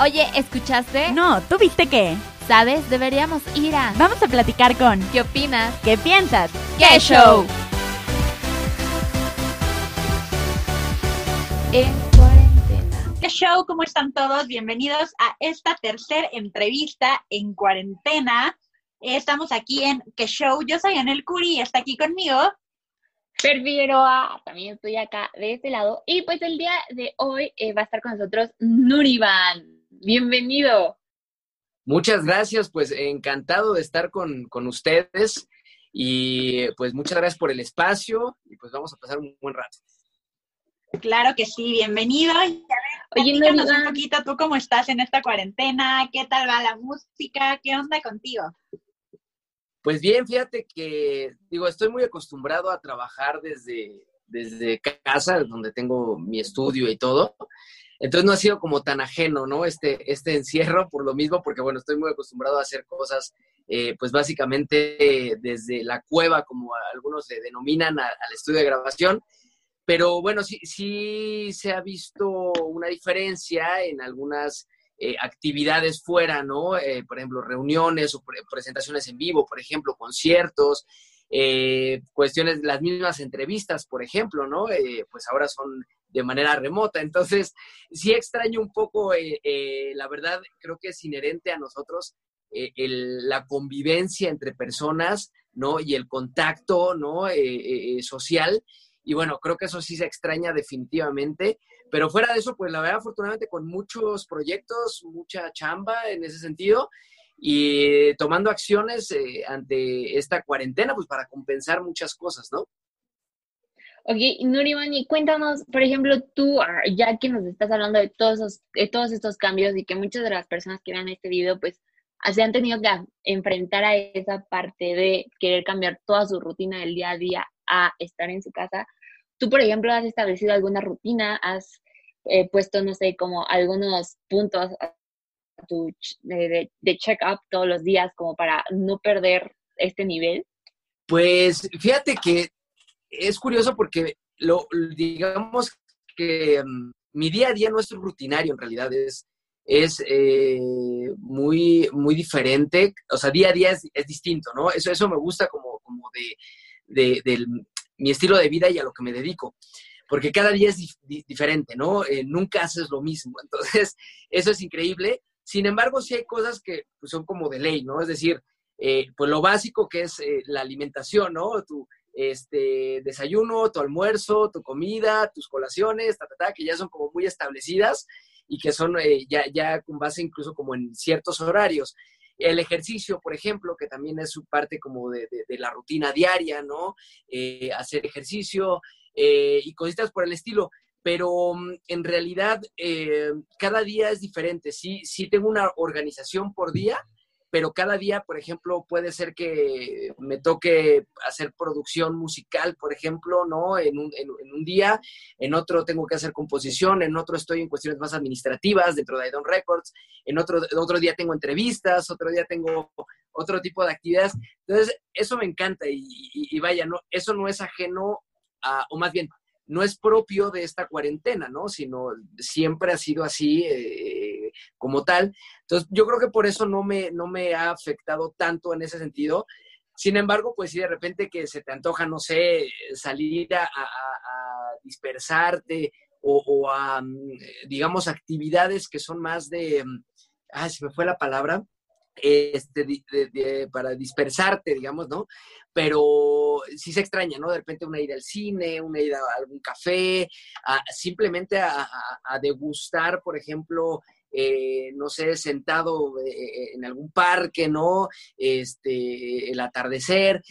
Oye, ¿escuchaste? No, ¿tú viste qué? ¿Sabes? Deberíamos ir a... Vamos a platicar con... ¿Qué opinas? ¿Qué piensas? ¡Qué show! En cuarentena. ¿Qué show? ¿Cómo están todos? Bienvenidos a esta tercera entrevista en cuarentena. Estamos aquí en ¿Qué show? Yo soy Anel Curi y está aquí conmigo. Fer Figueroa, también estoy acá de este lado. Y pues el día de hoy eh, va a estar con nosotros Nuriban. Bienvenido. Muchas gracias, pues encantado de estar con, con ustedes y pues muchas gracias por el espacio y pues vamos a pasar un buen rato. Claro que sí, bienvenido. Y a ver, Oye, Norivan. un poquito, ¿tú cómo estás en esta cuarentena? ¿Qué tal va la música? ¿Qué onda contigo? Pues bien, fíjate que, digo, estoy muy acostumbrado a trabajar desde, desde casa, donde tengo mi estudio y todo. Entonces no ha sido como tan ajeno, ¿no? Este, este encierro por lo mismo, porque bueno, estoy muy acostumbrado a hacer cosas, eh, pues básicamente desde la cueva, como algunos le denominan, al estudio de grabación. Pero bueno, sí, sí se ha visto una diferencia en algunas eh, actividades fuera, ¿no? Eh, por ejemplo, reuniones o pre- presentaciones en vivo, por ejemplo, conciertos, eh, cuestiones, las mismas entrevistas, por ejemplo, ¿no? Eh, pues ahora son de manera remota. Entonces, sí extraño un poco, eh, eh, la verdad, creo que es inherente a nosotros la convivencia entre personas, ¿no? Y el contacto, ¿no? Social. Y bueno, creo que eso sí se extraña definitivamente. Pero fuera de eso, pues la verdad, afortunadamente con muchos proyectos, mucha chamba en ese sentido y tomando acciones eh, ante esta cuarentena, pues para compensar muchas cosas, ¿no? Ok, Nuriban, y cuéntanos, por ejemplo, tú, ah, ya que nos estás hablando de todos, de todos estos cambios y que muchas de las personas que vean este video, pues, ah, se han tenido que enfrentar a esa parte de querer cambiar toda su rutina del día a día a estar en su casa. Tú, por ejemplo, has establecido alguna rutina, has eh, puesto, no sé, como algunos puntos tu de, de- check-up todos los días como para no perder este nivel. Pues fíjate que es curioso porque lo digamos que mm, mi día a día no es rutinario en realidad, es, es eh, muy, muy diferente, o sea, día a día es, es distinto, ¿no? Eso, eso me gusta como, como de, de- mi estilo de vida y a lo que me dedico, porque cada día es dif- di- diferente, ¿no? Eh, nunca haces lo mismo, entonces eso es increíble. Sin embargo, sí hay cosas que pues, son como de ley, ¿no? Es decir, eh, pues lo básico que es eh, la alimentación, ¿no? Tu este, desayuno, tu almuerzo, tu comida, tus colaciones, ta, ta, ta, que ya son como muy establecidas y que son eh, ya, ya con base incluso como en ciertos horarios. El ejercicio, por ejemplo, que también es su parte como de, la rutina diaria, ¿no? Eh, hacer ejercicio y cositas por el estilo. Pero mm, en realidad eh, cada día es diferente. Sí, sí tengo una organización por día, pero cada día, por ejemplo, puede ser que me toque hacer producción musical, por ejemplo, ¿no? En un, en, en un día, en otro tengo que hacer composición, en otro estoy en cuestiones más administrativas dentro de Idon Records, en otro, otro día tengo entrevistas, otro día tengo otro tipo de actividades. Entonces, eso me encanta y, y- y vaya, no, eso no es ajeno a, o más bien, no es propio de esta cuarentena, ¿no? Sino siempre ha sido así eh, como tal. Entonces, yo creo que por eso no me, no me ha afectado tanto en ese sentido. Sin embargo, pues si de repente que se te antoja, no sé, salir a, dispersarte o, o a, mm, digamos, actividades que son más de, ah, se me fue la palabra, este, para dispersarte, digamos, ¿no? Pero sí se extraña, ¿no? De repente una ida al cine, una ida a algún café, simplemente a, degustar, por ejemplo, eh, no sé, sentado eh, en algún parque, ¿no? Este, el atardecer.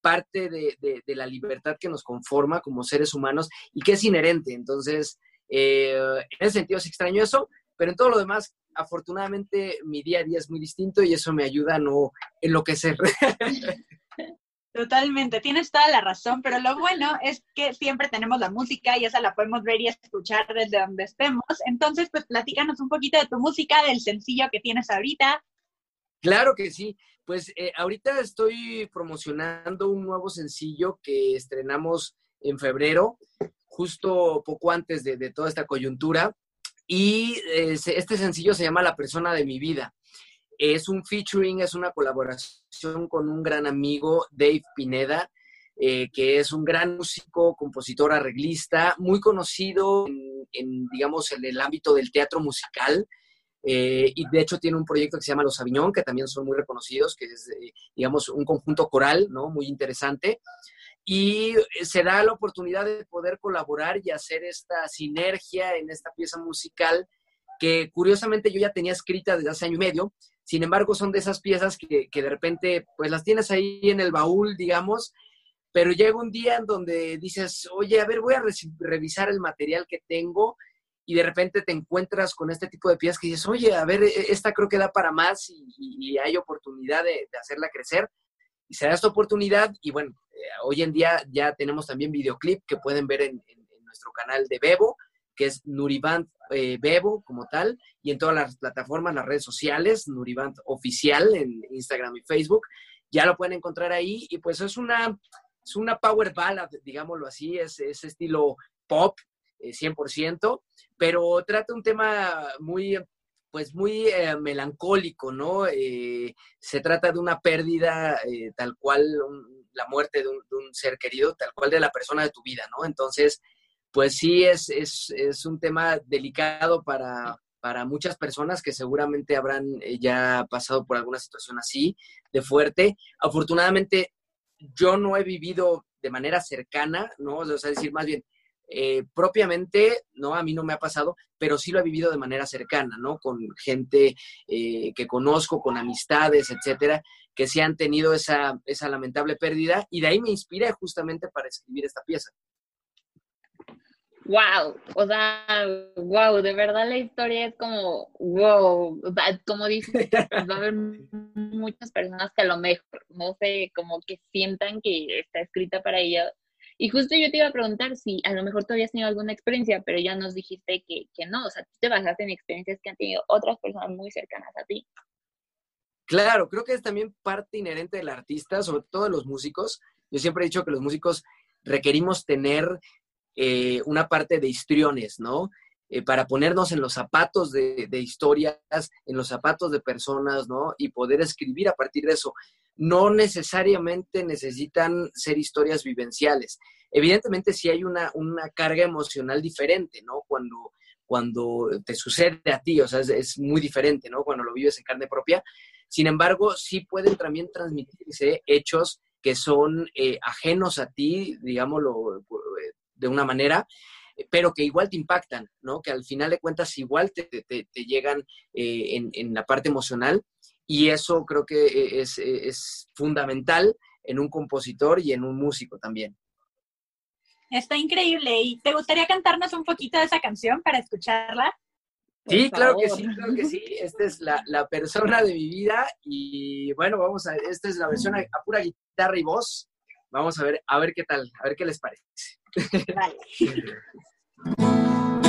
Parte de, la libertad que nos conforma como seres humanos y que es inherente. Entonces, eh, en ese sentido sí extraño eso, pero en todo lo demás, afortunadamente, mi día a día es muy distinto y eso me ayuda a no enloquecer. Totalmente, tienes toda la razón, pero lo bueno es que siempre tenemos la música y esa la podemos ver y escuchar desde donde estemos. Entonces, pues platícanos un poquito de tu música, del sencillo que tienes ahorita. Claro que sí. Pues eh, ahorita estoy promocionando un nuevo sencillo que estrenamos en febrero justo poco antes de, de toda esta coyuntura. Y eh, este sencillo se llama La persona de mi vida. Es un featuring, es una colaboración con un gran amigo, Dave Pineda, eh, que es un gran músico, compositor, arreglista, muy conocido en, digamos, en el ámbito del teatro musical. eh, y de hecho tiene un proyecto que se llama Los Aviñón, que también son muy reconocidos, que es, digamos, un conjunto coral, ¿no? Muy interesante. Y eh, se da la oportunidad de poder colaborar y hacer esta sinergia en esta pieza musical que curiosamente yo ya tenía escrita desde hace año y medio. Sin embargo, son de esas piezas que, que de repente, pues las tienes ahí en el baúl, digamos, pero llega un día en donde dices, oye, a ver, voy a revisar el material que tengo y de repente te encuentras con este tipo de piezas que dices, oye, a ver, e- esta creo que da para más y, hay oportunidad de, de hacerla crecer. Y se da esta oportunidad y bueno, hoy en día ya tenemos también videoclip que pueden ver en, nuestro canal de Bebo, que es Nuriband eh, Bebo como tal, y en todas las plataformas, las redes sociales, Nuriband Oficial en Instagram y Facebook, ya lo pueden encontrar ahí y pues es una, es una power ballad, digámoslo así, es, es estilo pop, eh, 100%, pero trata un tema muy, pues muy eh, melancólico, ¿no? Eh, se trata de una pérdida tal cual, la muerte de un, ser querido, tal cual de la persona de tu vida, ¿no? Entonces, pues sí, es, es, es un tema delicado para, para muchas personas que seguramente habrán eh, ya pasado por alguna situación así, de fuerte. Afortunadamente, yo no he vivido de manera cercana, ¿no? O sea, decir, más bien, eh, propiamente, ¿no? A mí no me ha pasado, pero sí lo he vivido de manera cercana, ¿no? Con gente eh, que conozco, con amistades, etcétera, que sí han tenido esa, esa lamentable pérdida y de ahí me inspiré justamente para escribir esta pieza. Wow, o sea, wow, de verdad la historia es como, wow, como dices, va a haber muchas personas que a lo mejor, no sé, como que sientan que está escrita para ella. Y justo yo te iba a preguntar si a lo mejor tú habías tenido alguna experiencia, pero ya nos dijiste que, que no, o sea, tú te basaste en experiencias que han tenido otras personas muy cercanas a ti. Claro, creo que es también parte inherente del artista, sobre todo de los músicos. Yo siempre he dicho que los músicos requerimos tener eh, una parte de histriones, ¿no? Eh, para ponernos en los zapatos de, de, historias, en los zapatos de personas, ¿no? Y poder escribir a partir de eso. No necesariamente necesitan ser historias vivenciales. Evidentemente sí hay una, una carga emocional diferente, ¿no? Cuando, cuando te sucede a ti, o sea, es, es muy diferente, ¿no? Cuando lo vives en carne propia. Sin embargo, sí pueden también transmitirse hechos que son eh, ajenos a ti, digámoslo de una manera, pero que igual te impactan, ¿no? Que al final de cuentas igual te, llegan eh, en, la parte emocional y eso creo que es, es, fundamental en un compositor y en un músico también. Está increíble. ¿Y te gustaría cantarnos un poquito de esa canción para escucharla? Sí, claro que sí, claro que sí. Esta es la, la, persona de mi vida y bueno, vamos a esta es la versión a, a, pura guitarra y voz. Vamos a ver, a ver qué tal, a ver qué les parece. Vale.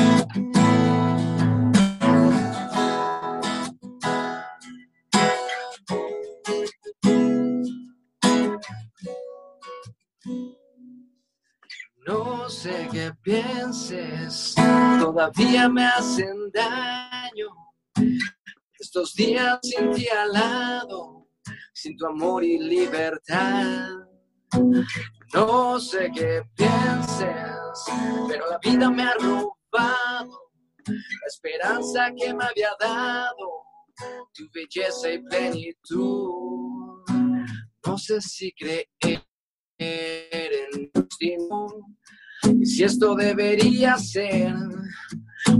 sé qué pienses, todavía me hacen daño. Estos días sin ti al lado, sin tu amor y libertad. No sé qué pienses, pero la vida me ha robado la esperanza que me había dado, tu belleza y plenitud. No sé si creer en destino, y si esto debería ser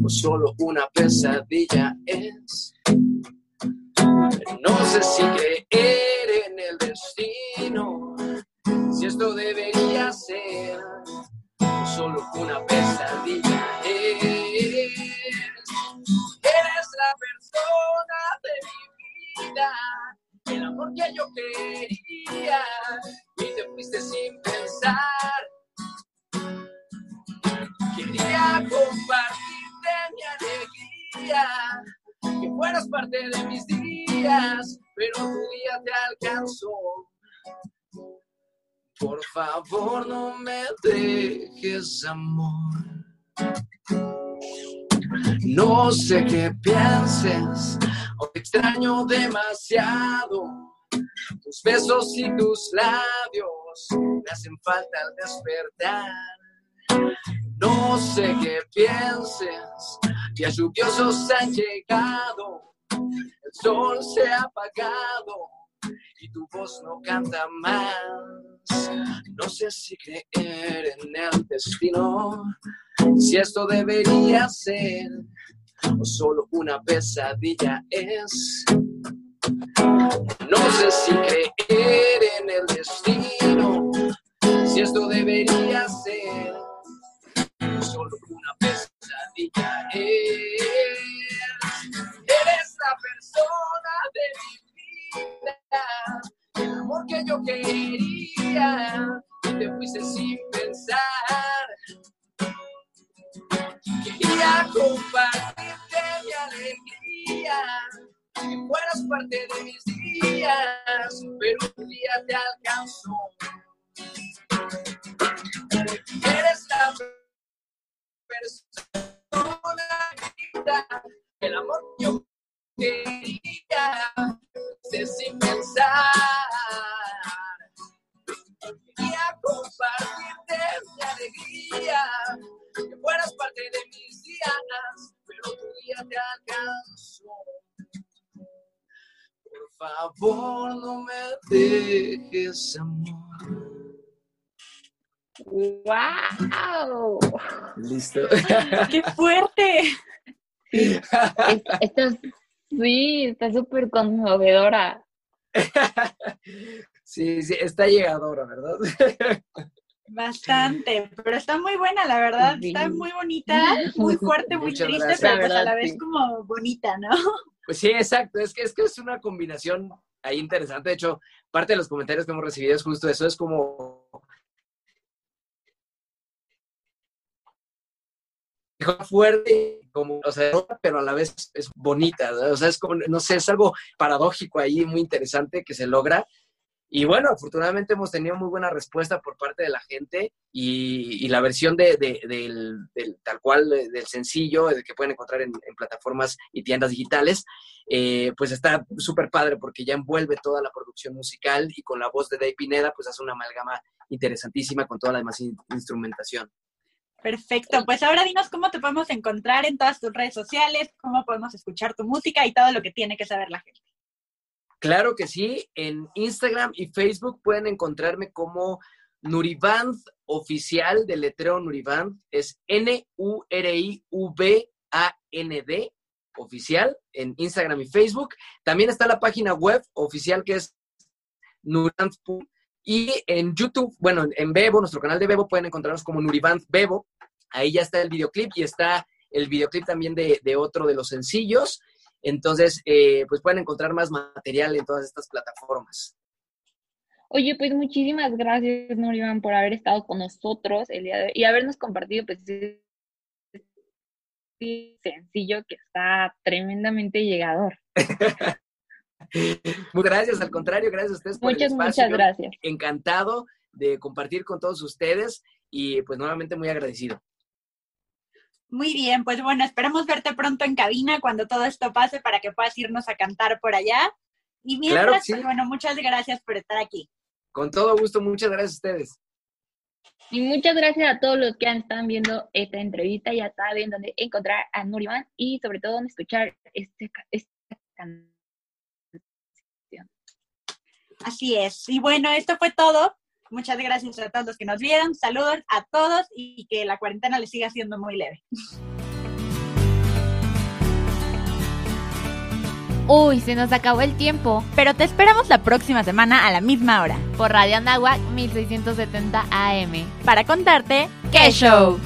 o solo una pesadilla es. No sé si creer en el destino, si esto debería ser o solo una pesadilla es. No sé qué pienses, o te extraño demasiado. Tus besos y tus labios me hacen falta al despertar. No sé qué pienses, días lluviosos han llegado, el sol se ha apagado y tu voz no canta más. No sé si creer en el destino, si esto debería ser o solo una pesadilla es. No sé si creer en el destino, si esto debería ser o solo una pesadilla es. Eres la persona de mi vida, el amor que yo quería, y te fuiste sin pensar. Quería compartirte mi alegría, que fueras parte de mis días, pero un día te alcanzó. Eres la persona el amor que yo quería, de sin pensar. Favor, no me dejes, amor. ¡Wow! Listo. ¡Qué fuerte! Sí, está súper conmovedora. Sí, sí, está llegadora, ¿verdad? Bastante, pero está muy buena, la verdad. Sí. Está muy bonita, muy fuerte, muy Muchas triste, gracias. pero pues a la vez sí. como bonita, ¿no? Pues sí, exacto. Es que, es que es una combinación ahí interesante. De hecho, parte de los comentarios que hemos recibido es justo eso. Es como. fuerte, como, o sea, pero a la vez es bonita. O sea, es como, no sé, es algo paradójico ahí, muy interesante que se logra. Y bueno, afortunadamente hemos tenido muy buena respuesta por parte de la gente y, la versión de, de- del, del tal cual del sencillo que pueden encontrar en, plataformas y tiendas digitales, eh, pues está súper padre porque ya envuelve toda la producción musical y con la voz de Dave Pineda pues hace una amalgama interesantísima con toda la demás in- instrumentación. Perfecto, pues ahora dinos cómo te podemos encontrar en todas tus redes sociales, cómo podemos escuchar tu música y todo lo que tiene que saber la gente. Claro que sí, en Instagram y Facebook pueden encontrarme como Nuriband oficial del letreo Nuriband, es N-U-R-I-V-A-N-D oficial en Instagram y Facebook. También está la página web oficial que es Nuriband. Y en YouTube, bueno, en Bebo, nuestro canal de Bebo, pueden encontrarnos como Nuriband Bebo. Ahí ya está el videoclip y está el videoclip también de otro de los sencillos. Entonces, eh, pues pueden encontrar más material en todas estas plataformas. Oye, pues muchísimas gracias, Norivan, por haber estado con nosotros el día de hoy y habernos compartido pues sencillo que está tremendamente llegador. Muchas gracias, al contrario, gracias a ustedes por Muchas, el espacio. muchas Yo gracias. Encantado de compartir con todos ustedes y pues nuevamente muy agradecido. Muy bien, pues bueno, esperamos verte pronto en cabina cuando todo esto pase para que puedas irnos a cantar por allá. Y mientras, Claro que sí. pues bueno, muchas gracias por estar aquí. Con todo gusto, muchas gracias a ustedes. Y muchas gracias a todos los que han estado viendo esta entrevista. Ya saben dónde encontrar a Nuriman y sobre todo dónde escuchar este, esta canción. Así es. Y bueno, esto fue todo. Muchas gracias a todos los que nos vieron. Saludos a todos y que la cuarentena les siga siendo muy leve. Uy, se nos acabó el tiempo. Pero te esperamos la próxima semana a la misma hora Por Radio Anáhuac 1670 AM. para contarte ¡Qué show!